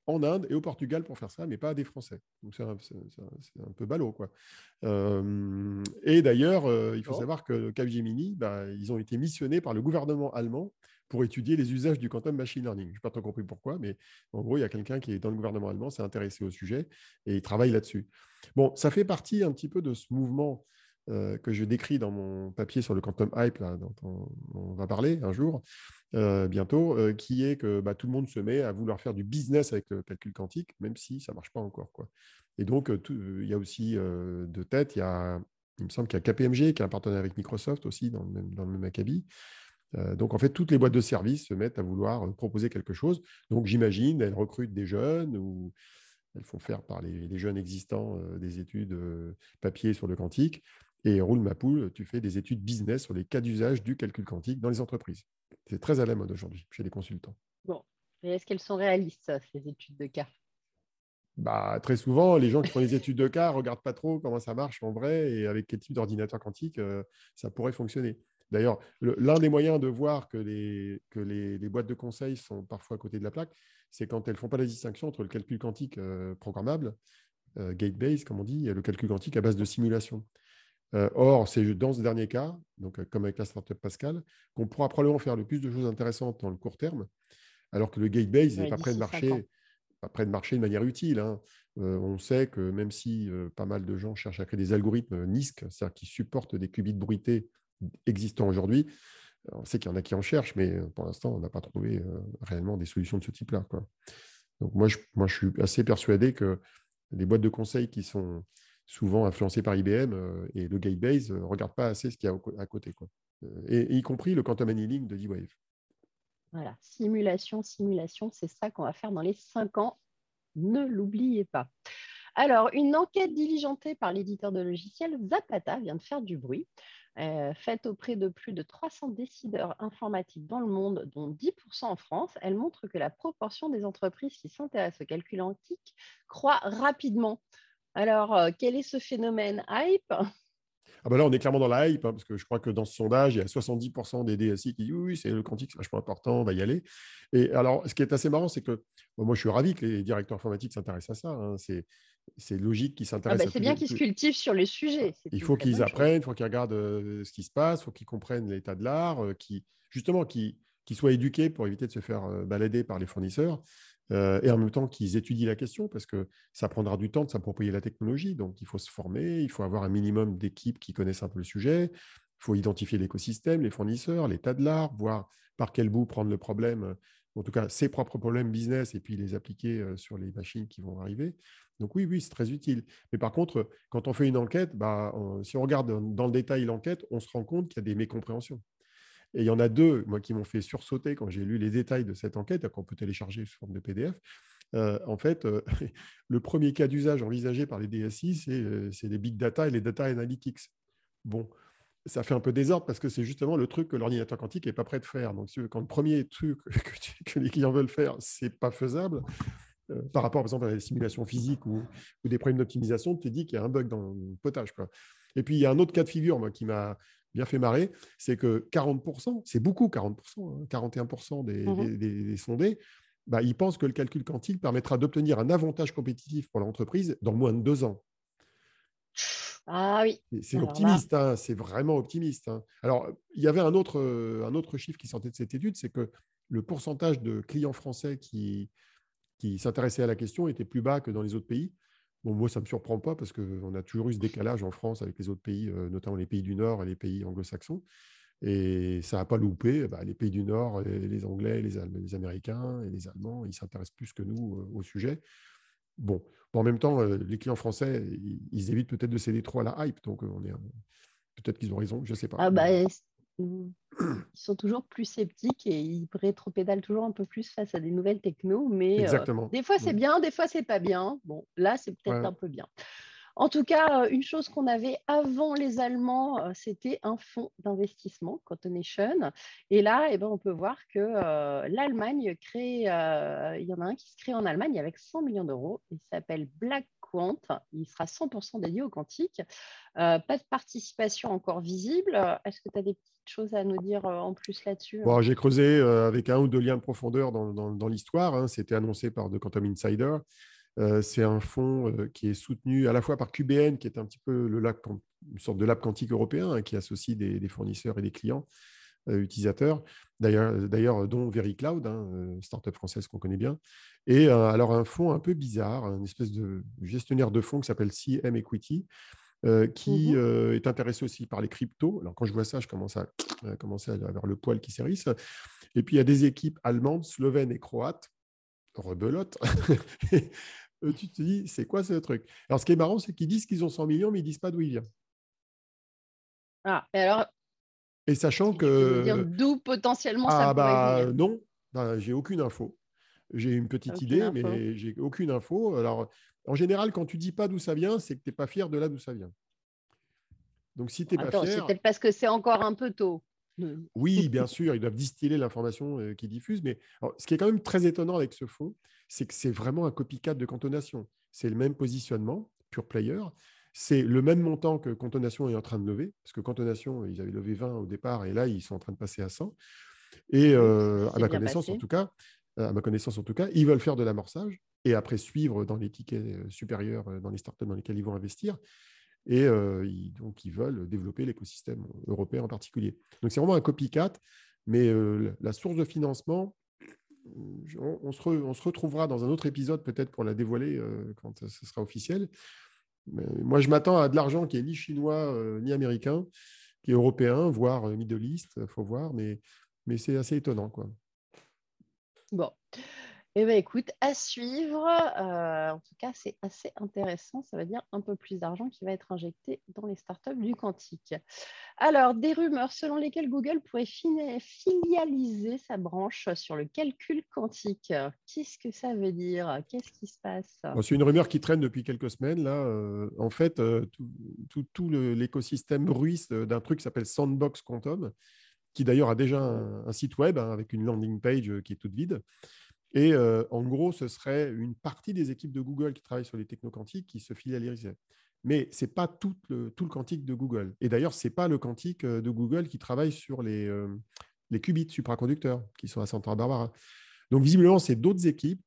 [SPEAKER 2] en Inde et au Portugal pour faire ça, mais pas à des Français. Donc c'est un, un, peu ballot. Quoi. et d'ailleurs, il faut savoir que Capgemini, bah, ils ont été missionnés par le gouvernement allemand pour étudier les usages du quantum machine learning. Je n'ai pas trop compris pourquoi, mais en gros, il y a quelqu'un qui est dans le gouvernement allemand, s'est intéressé au sujet et il travaille là-dessus. Bon, ça fait partie un petit peu de ce mouvement euh, que je décris dans mon papier sur le quantum hype, là, dont on, va parler un jour, euh, bientôt, euh, qui est que bah, tout le monde se met à vouloir faire du business avec le calcul quantique, même si ça ne marche pas encore. Quoi. Et donc, il y a aussi de tête, il, me semble qu'il y a KPMG qui a un partenaire avec Microsoft aussi dans le même, dans le même acabit. Donc, en fait, toutes les boîtes de services se mettent à vouloir proposer quelque chose. Donc, j'imagine, elles recrutent des jeunes ou elles font faire par les, jeunes existants euh, des études papier sur le quantique. Et roule ma poule, tu fais des études business sur les cas d'usage du calcul quantique dans les entreprises. C'est très à la mode aujourd'hui chez les consultants.
[SPEAKER 1] Bon, et est-ce qu'elles sont réalistes, ces études de cas?
[SPEAKER 2] Bah, très souvent, les gens qui font des études de cas ne regardent pas trop comment ça marche en vrai et avec quel type d'ordinateur quantique ça pourrait fonctionner. D'ailleurs, l'un des moyens de voir que, les, que les, boîtes de conseil sont parfois à côté de la plaque, c'est quand elles ne font pas la distinction entre le calcul quantique euh, programmable, euh, gate-based, comme on dit, et le calcul quantique à base de simulation. Euh, or, c'est dans ce dernier cas, donc comme avec la startup Pascal, qu'on pourra probablement faire le plus de choses intéressantes dans le court terme, alors que le gate-based n'est pas prêt de marcher de marcher de manière utile. Hein. on sait que même si pas mal de gens cherchent à créer des algorithmes NISC, c'est-à-dire qui supportent des qubits bruités existants aujourd'hui. On sait qu'il y en a qui en cherchent, mais euh, pour l'instant, on n'a pas trouvé euh, réellement des solutions de ce type-là. Donc moi je, moi, je suis assez persuadé que les boîtes de conseil qui sont souvent influencées par IBM euh, et le Gatebase ne regardent pas assez ce qu'il y a à côté. Quoi. Et, y compris le quantum annealing de D-Wave.
[SPEAKER 1] Voilà, simulation, simulation, c'est ça qu'on va faire dans les cinq ans. Ne l'oubliez pas. Alors, une enquête diligentée par l'éditeur de logiciels Zapata vient de faire du bruit. Euh, faite auprès de plus de 300 décideurs informatiques dans le monde, dont 10% en France, elle montre que la proportion des entreprises qui s'intéressent au calcul antique croît rapidement. Alors, euh, quel est ce phénomène hype?
[SPEAKER 2] Ah ben là, on est clairement dans la hype, hein, parce que je crois que dans ce sondage, il y a 70% des DSI qui disent oui, c'est le quantique, c'est vachement important, on va y aller. Et alors, ce qui est assez marrant, c'est que moi, je suis ravi que les directeurs informatiques s'intéressent à ça. Hein. C'est logique qu'ils ah s'intéressent.
[SPEAKER 1] Bah, c'est bien qu'ils se cultivent sur les sujets.
[SPEAKER 2] Il faut qu'ils apprennent, il faut qu'ils regardent euh, ce qui se passe, il faut qu'ils comprennent l'état de l'art, euh, qui, justement qu'ils soient éduqués pour éviter de se faire euh, balader par les fournisseurs. et en même temps qu'ils étudient la question, parce que ça prendra du temps de s'approprier la technologie. Donc, il faut se former, il faut avoir un minimum d'équipes qui connaissent un peu le sujet, il faut identifier l'écosystème, les fournisseurs, l'état de l'art, voir par quel bout prendre le problème, en tout cas ses propres problèmes business, et puis les appliquer sur les machines qui vont arriver. Donc oui, oui, c'est très utile. Mais par contre, quand on fait une enquête, bah, si on regarde dans le détail l'enquête, on se rend compte qu'il y a des mécompréhensions. Et il y en a deux, moi, qui m'ont fait sursauter quand j'ai lu les détails de cette enquête, qu'on peut télécharger sous forme de PDF. Euh, en fait, euh, le premier cas d'usage envisagé par les DSI, euh, c'est les big data et les data analytics. Bon, ça fait un peu désordre parce que c'est justement le truc que l'ordinateur quantique n'est pas prêt de faire. Donc, quand le premier truc que, les clients veulent faire, c'est pas faisable, euh, par rapport, par exemple, à la simulation physique ou, des problèmes d'optimisation, tu te dis qu'il y a un bug dans le potage. Quoi. Et puis, il y a un autre cas de figure moi, qui m'a bien fait marrer, c'est que 40%, c'est beaucoup 40%, 41% hein, mmh des, sondés, bah, ils pensent que le calcul quantique permettra d'obtenir un avantage compétitif pour l'entreprise dans moins de deux ans.
[SPEAKER 1] Ah oui.
[SPEAKER 2] C'est optimiste, hein, c'est vraiment optimiste. Hein. Alors, il y avait un autre, un autre chiffre qui sortait de cette étude, c'est que le pourcentage de clients français qui, qui s'intéressaient à la question était plus bas que dans les autres pays. Bon, moi, ça ne me surprend pas parce qu'on a toujours eu ce décalage en France avec les autres pays, euh, notamment les pays du Nord et les pays anglo-saxons. Et ça n'a pas loupé. Bah, les pays du Nord, les, Anglais, les, les, Américains et les Allemands, ils s'intéressent plus que nous euh, au sujet. Bon. en même temps, euh, les clients français, ils, évitent peut-être de céder trop à la hype. Donc, on est peut-être qu'ils ont raison, je ne sais pas.
[SPEAKER 1] Ah bah, ils sont toujours plus sceptiques et ils rétropédalent toujours un peu plus face à des nouvelles techno. Mais des fois, c'est bien, des fois, c'est pas bien. Bon, là, c'est peut-être un peu bien. En tout cas, une chose qu'on avait avant les Allemands, c'était un fonds d'investissement, Cotonation. Et là, eh ben, on peut voir que l'Allemagne crée, il y en a un qui se crée en Allemagne avec 100 millions d'euros. Il s'appelle Black Il sera 100% dédié au quantique. pas de participation encore visible. Est-ce que tu as des petites choses à nous dire en plus là-dessus
[SPEAKER 2] bon, J'ai creusé avec un ou deux liens de profondeur dans, l'histoire. Hein. C'était annoncé par The Quantum Insider. Euh, c'est un fonds euh, qui est soutenu à la fois par QBN, qui est un petit peu une sorte de lab quantique européen, hein, qui associe des, fournisseurs et des clients euh, utilisateurs, d'ailleurs, dont VeryCloud, hein, startup française qu'on connaît bien. Et alors un fonds un peu bizarre, une espèce de gestionnaire de fonds qui s'appelle CM Equity, qui mmh est intéressé aussi par les cryptos. Alors, quand je vois ça, je commence à, commencer à avoir le poil qui s'érisse. Et puis, il y a des équipes allemandes, slovènes et croates, rebelote. Euh, tu te dis, c'est quoi ce truc? Alors, ce qui est marrant, c'est qu'ils disent qu'ils ont 100 millions, mais ils ne disent pas d'où il vient.
[SPEAKER 1] Ah, et alors
[SPEAKER 2] Et sachant que.
[SPEAKER 1] D'où potentiellement ça ah,
[SPEAKER 2] bah, Non, bah, j'ai aucune info. J'ai une petite idée, mais j'ai aucune info. Alors, en général, quand tu dis pas d'où ça vient, c'est que tu n'es pas fier de là d'où ça vient. Donc, si tu n'es pas fier.
[SPEAKER 1] C'est peut-être parce que c'est encore un peu tôt.
[SPEAKER 2] Oui, bien sûr, ils doivent distiller l'information euh, qu'ils diffusent. Mais ce qui est quand même très étonnant avec ce fonds, c'est que c'est vraiment un copycat de Cantonation. C'est le même positionnement, pure player. C'est le même montant que Cantonation est en train de lever, parce que Cantonation, ils avaient levé 20 au départ, et là, ils sont en train de passer à 100. Et euh, à ma connaissance, en tout cas, à ma connaissance en tout cas, ils veulent faire de l'amorçage et après suivre dans les tickets euh, supérieurs, dans les startups dans lesquelles ils vont investir et ils, donc ils veulent développer l'écosystème européen en particulier. Donc c'est vraiment un copycat, mais la source de financement, on, se on, se retrouvera dans un autre épisode peut-être pour la dévoiler quand ce sera officiel. Moi, je m'attends à de l'argent qui est ni chinois ni américain, qui est européen, voire Middle East, il faut voir, mais, mais c'est assez étonnant. Quoi.
[SPEAKER 1] Bon. Eh bien, écoute, à suivre. Euh, en tout cas, c'est assez intéressant. Ça veut dire un peu plus d'argent qui va être injecté dans les startups du quantique. Alors, des rumeurs selon lesquelles Google pourrait filialiser sa branche sur le calcul quantique. Qu'est-ce que ça veut dire? Qu'est-ce qui se passe?
[SPEAKER 2] C'est une rumeur qui traîne depuis quelques semaines. Là, euh, en fait, euh, tout, l'écosystème bruisse d'un truc qui s'appelle Sandbox Quantum, qui d'ailleurs a déjà un, site web hein, avec une landing page qui est toute vide. Et en gros, ce serait une partie des équipes de Google qui travaillent sur les techno-quantiques qui se filialisaient. Mais ce n'est pas tout le, tout le quantique de Google. Et d'ailleurs, ce n'est pas le quantique de Google qui travaille sur les, les qubits supraconducteurs qui sont à Santa Barbara. Donc, visiblement, c'est d'autres équipes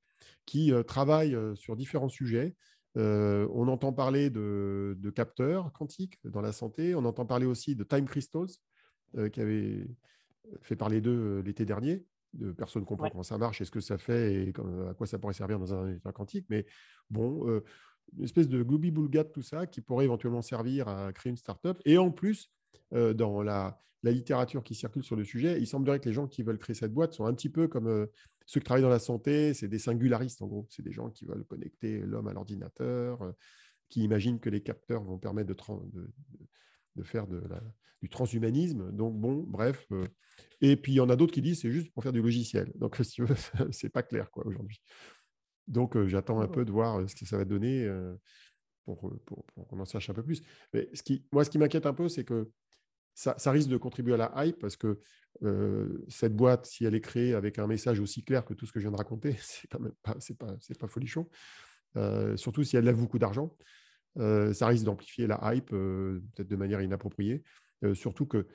[SPEAKER 2] qui travaillent sur différents sujets. on entend parler de, de, capteurs quantiques dans la santé. On entend parler aussi de time crystals, qui avait fait parler d'eux l'été dernier de personne ne comprend comment ça marche et ce que ça fait et à quoi ça pourrait servir dans un état quantique. Mais bon, euh, une espèce de gloobie boulga tout ça qui pourrait éventuellement servir à créer une startup. Et en plus, euh, dans la, littérature qui circule sur le sujet, il semblerait que les gens qui veulent créer cette boîte sont un petit peu comme euh, ceux qui travaillent dans la santé, c'est des singularistes en gros. C'est des gens qui veulent connecter l'homme à l'ordinateur, qui imaginent que les capteurs vont permettre de, de, de faire de du transhumanisme. Donc, bon, bref. Euh, et puis, il y en a d'autres qui disent c'est juste pour faire du logiciel. Donc, si tu veux, c'est pas clair quoi aujourd'hui. Donc, euh, j'attends un peu de voir euh, ce que ça va donner pour, pour, qu'on en sache un peu plus. Mais ce qui, moi, ce qui m'inquiète un peu, c'est que ça, ça, risque de contribuer à la hype parce que cette boîte, si elle est créée avec un message aussi clair que tout ce que je viens de raconter, c'est quand même pas, c'est pas, c'est pas folichon. surtout si elle lève beaucoup d'argent. Euh, ça risque d'amplifier la hype, euh, peut-être de manière inappropriée. Euh, surtout que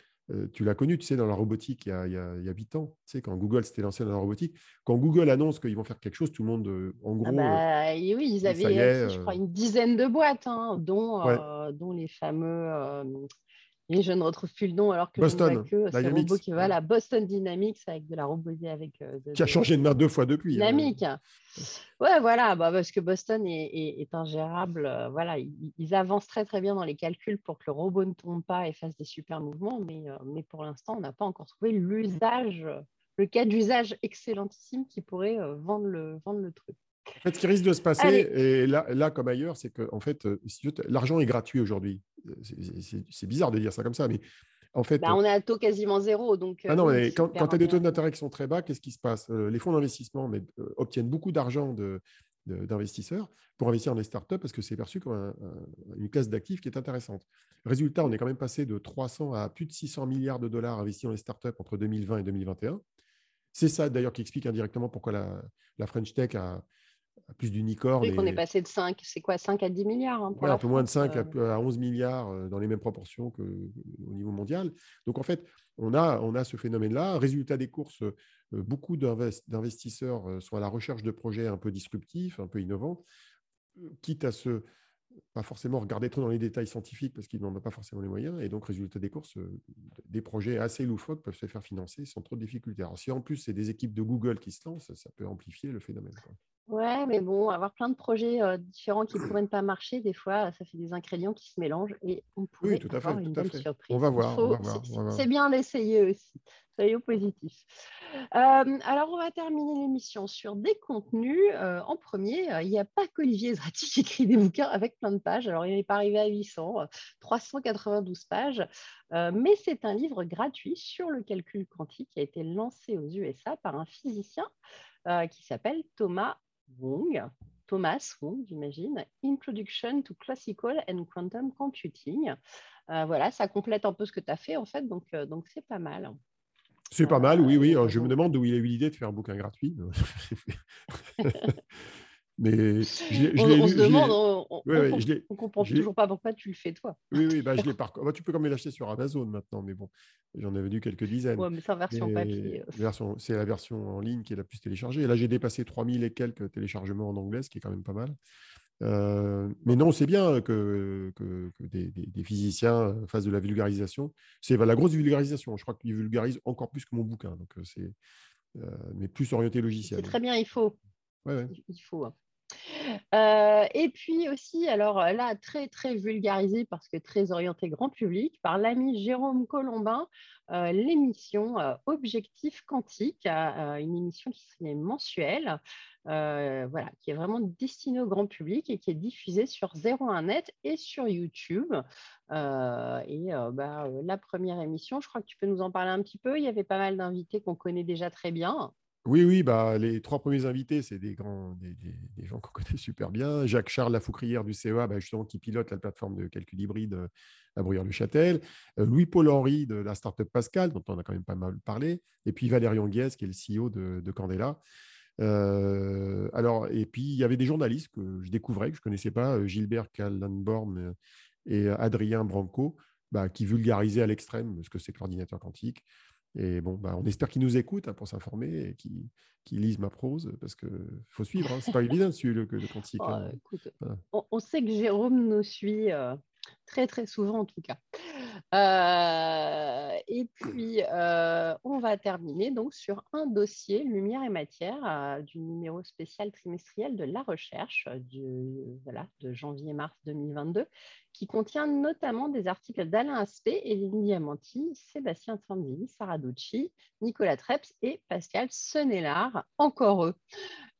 [SPEAKER 2] tu l'as connu, tu sais, dans la robotique, il y a, il y a, il y a 8 ans, tu sais, quand Google s'était lancé dans la robotique, quand Google annonce qu'ils vont faire quelque chose, tout le monde, en
[SPEAKER 1] ah gros. bah, oui, ils avaient, je crois, une dizaine de boîtes, hein, dont, dont les fameux et je ne retrouve plus le nom alors que
[SPEAKER 2] Boston,
[SPEAKER 1] que c'est robot qui va la Boston Dynamics avec de la robotique avec.
[SPEAKER 2] Euh, qui a changé de main deux fois depuis.
[SPEAKER 1] Hein. Dynamique. Ouais, voilà, bah, parce que Boston est, ingérable. Euh, voilà, ils, avancent très très bien dans les calculs pour que le robot ne tombe pas et fasse des super mouvements, mais, euh, mais pour l'instant, on n'a pas encore trouvé l'usage, le cas d'usage excellentissime qui pourrait vendre, le, vendre le truc.
[SPEAKER 2] En fait, ce qui risque de se passer, et là, là comme ailleurs, c'est que en fait, l'argent est gratuit aujourd'hui c'est bizarre de dire ça comme ça, mais En fait,
[SPEAKER 1] bah, on est à taux quasiment zéro. Donc,
[SPEAKER 2] ah non, mais quand, quand tu as des taux d'intérêt qui sont très bas, qu'est-ce qui se passe? Les fonds d'investissement obtiennent beaucoup d'argent d'investisseurs pour investir dans les startups parce que c'est perçu comme une classe d'actifs qui est intéressante. Résultat, on est quand même passé de 300 à plus de 600 milliards de dollars investis dans les startups entre 2020 et 2021. C'est ça d'ailleurs qui explique indirectement pourquoi la, French Tech a, plus d'unicornes.
[SPEAKER 1] Oui, qu'on est passé de 5, c'est quoi, 5 à 10 milliards hein,
[SPEAKER 2] Un peu moins de 5 euh. à, 11 milliards euh, dans les mêmes proportions qu'au niveau mondial. Donc en fait, on a, on a ce phénomène-là. Résultat des courses, euh, beaucoup d'investisseurs sont à la recherche de projets un peu disruptifs, un peu innovants, quitte à se pas forcément regarder trop dans les détails scientifiques parce qu'ils n'en ont pas forcément les moyens. Et donc, résultat des courses, des projets assez loufoques peuvent se faire financer sans trop de difficultés. Alors, si en plus, c'est des équipes de Google qui se lancent, ça peut amplifier le phénomène.
[SPEAKER 1] Ouais, mais bon, avoir plein de projets euh, différents qui ne pourraient ne pas marcher, des fois, ça fait des ingrédients qui se mélangent et on pourrait
[SPEAKER 2] oui, tout à fait,
[SPEAKER 1] une
[SPEAKER 2] belle
[SPEAKER 1] surprise.
[SPEAKER 2] On va voir.
[SPEAKER 1] C'est bien d'essayer aussi. Soyons positifs. Euh, alors, on va terminer l'émission sur des contenus. Euh, en premier, il n'y a pas qu'Olivier Zrati qui écrit des bouquins avec plein de pages. Alors, il n'est pas arrivé à 800, 392 pages, mais c'est un livre gratuit sur le calcul quantique qui a été lancé aux USA par un physicien qui s'appelle Thomas Wong, Thomas Wong, j'imagine, Introduction to Classical and Quantum Computing. Euh, voilà, ça complète un peu ce que tu as fait en fait, donc euh, donc c'est pas mal.
[SPEAKER 2] C'est pas mal, oui, oui. Euh, je me demande d'où il a eu l'idée de faire un bouquin gratuit.
[SPEAKER 1] Mais on, se demande, on, comprend toujours pas pourquoi tu le fais toi.
[SPEAKER 2] Oui, oui, bah, je par... Bah, tu peux quand même l'acheter sur Amazon maintenant, mais bon, j'en avais vu quelques dizaines.
[SPEAKER 1] Oui, mais c'est en version papier.
[SPEAKER 2] C'est la version en ligne qui est la plus téléchargée. Et là, j'ai dépassé 3000 et quelques téléchargements en anglais, ce qui est quand même pas mal. Euh, mais non, c'est bien que, que, des, des, physiciens fassent de la vulgarisation. C'est la grosse vulgarisation. Je crois qu'ils vulgarisent encore plus que mon bouquin. Donc, c'est, euh, mais plus orienté logiciel.
[SPEAKER 1] C'est très bien, il faut. Ouais, Il faut. Euh, et puis aussi, alors là, très très vulgarisé parce que très orienté grand public, par l'ami Jérôme Colombin, euh, l'émission euh, Objectif Quantique, une émission qui serait mensuelle, voilà, qui est vraiment destinée au grand public et qui est diffusée sur 01net et sur YouTube. et bah, la première émission, je crois que tu peux nous en parler un petit peu. Il y avait pas mal d'invités qu'on connaît déjà très bien.
[SPEAKER 2] Oui, oui, bah, les trois premiers invités, c'est des, grands, des, gens qu'on connaît super bien. Jacques-Charles Lafoucrière du CEA, bah, justement, qui pilote la plateforme de calcul hybride euh, à Bruyères-le-Châtel. Euh, Louis-Paul Henry de la startup Pascal, dont on a quand même pas mal parlé. Et puis Valérian Guez, qui est le CEO de, Candela. Euh, alors, et puis, il y avait des journalistes que je découvrais, que je ne connaissais pas, Gilbert Callenborn et Adrien Branco, bah, qui vulgarisaient à l'extrême ce que c'est que l'ordinateur quantique. Et bon, bah, on espère qu'ils nous écoutent hein, pour s'informer et qu'ils lisent ma prose parce qu'il faut suivre. Hein. C'est pas évident de suivre le, le.
[SPEAKER 1] Oh, hein. on, sait que Jérôme nous suit euh, très très souvent en tout cas. Euh, et puis, euh, on va terminer donc sur un dossier Lumière et Matière du numéro spécial trimestriel de la recherche du, voilà, de janvier-mars 2022 qui contient notamment des articles d'Alain Aspect, Eline Diamanti, Sébastien Tandini, Sarah Ducci, Nicolas Treps et Pascal Senelard, encore eux.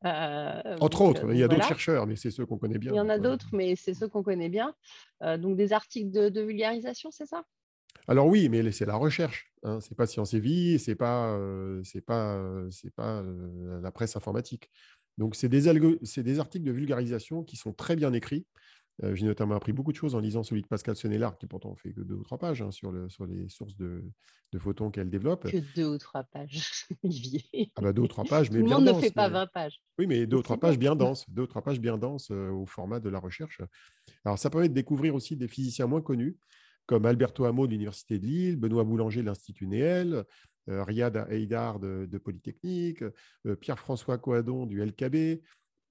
[SPEAKER 2] Euh, Entre autres, il y a d'autres chercheurs, mais c'est ceux qu'on connaît bien.
[SPEAKER 1] Il y en a d'autres, mais c'est ceux qu'on connaît bien. Euh, donc des articles de, vulgarisation, c'est ça?
[SPEAKER 2] Alors oui, mais c'est la recherche. Hein. C'est pas Science et Vie, c'est pas, euh, c'est pas, c'est pas la presse informatique. Donc c'est des, c'est des articles de vulgarisation qui sont très bien écrits, euh, j'ai notamment appris beaucoup de choses en lisant celui de Pascal Senelard, qui pourtant fait que deux ou trois pages hein, sur, le, sur, les sources de, de photons qu'elle développe.
[SPEAKER 1] Que deux ou trois pages, Olivier.
[SPEAKER 2] Ah bah deux ou trois pages, mais Tout
[SPEAKER 1] bien
[SPEAKER 2] le
[SPEAKER 1] monde ne fait pas 20 pages.
[SPEAKER 2] Oui, mais deux ou trois pages bien denses, deux ou trois pages bien denses euh, au format de la recherche. Alors ça permet de découvrir aussi des physiciens moins connus, comme Alberto Amo de l'Université de Lille, Benoît Boulanger de l'Institut Néel, euh, Riyad Haïdar de, de Polytechnique, Pierre-François Coadon du LKB,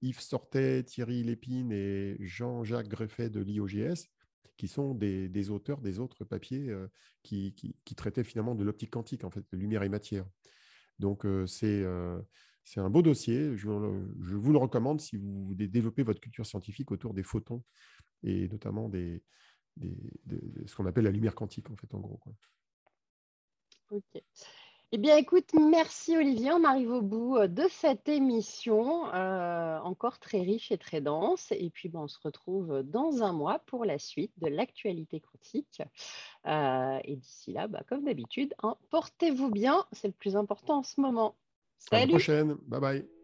[SPEAKER 2] Yves Sortet, Thierry Lépine et Jean-Jacques Greffet de l'IOGS, qui sont des, auteurs des autres papiers euh, qui, traitaient finalement de l'optique quantique, en fait, de lumière et matière. Donc, euh, euh, c'est un beau dossier. Je, vous le recommande si vous voulez développer votre culture scientifique autour des photons et notamment de ce qu'on appelle la lumière quantique, en fait, en gros.
[SPEAKER 1] Ok. Eh bien, écoute, merci Olivier. On arrive au bout euh, de cette émission, euh, encore très riche et très dense. Et puis, bon, on se retrouve dans un mois pour la suite de l'actualité quantique. Euh, et d'ici là, bah, comme d'habitude, hein, portez-vous bien. C'est le plus important en ce moment.
[SPEAKER 2] Salut. À la prochaine. Bye bye.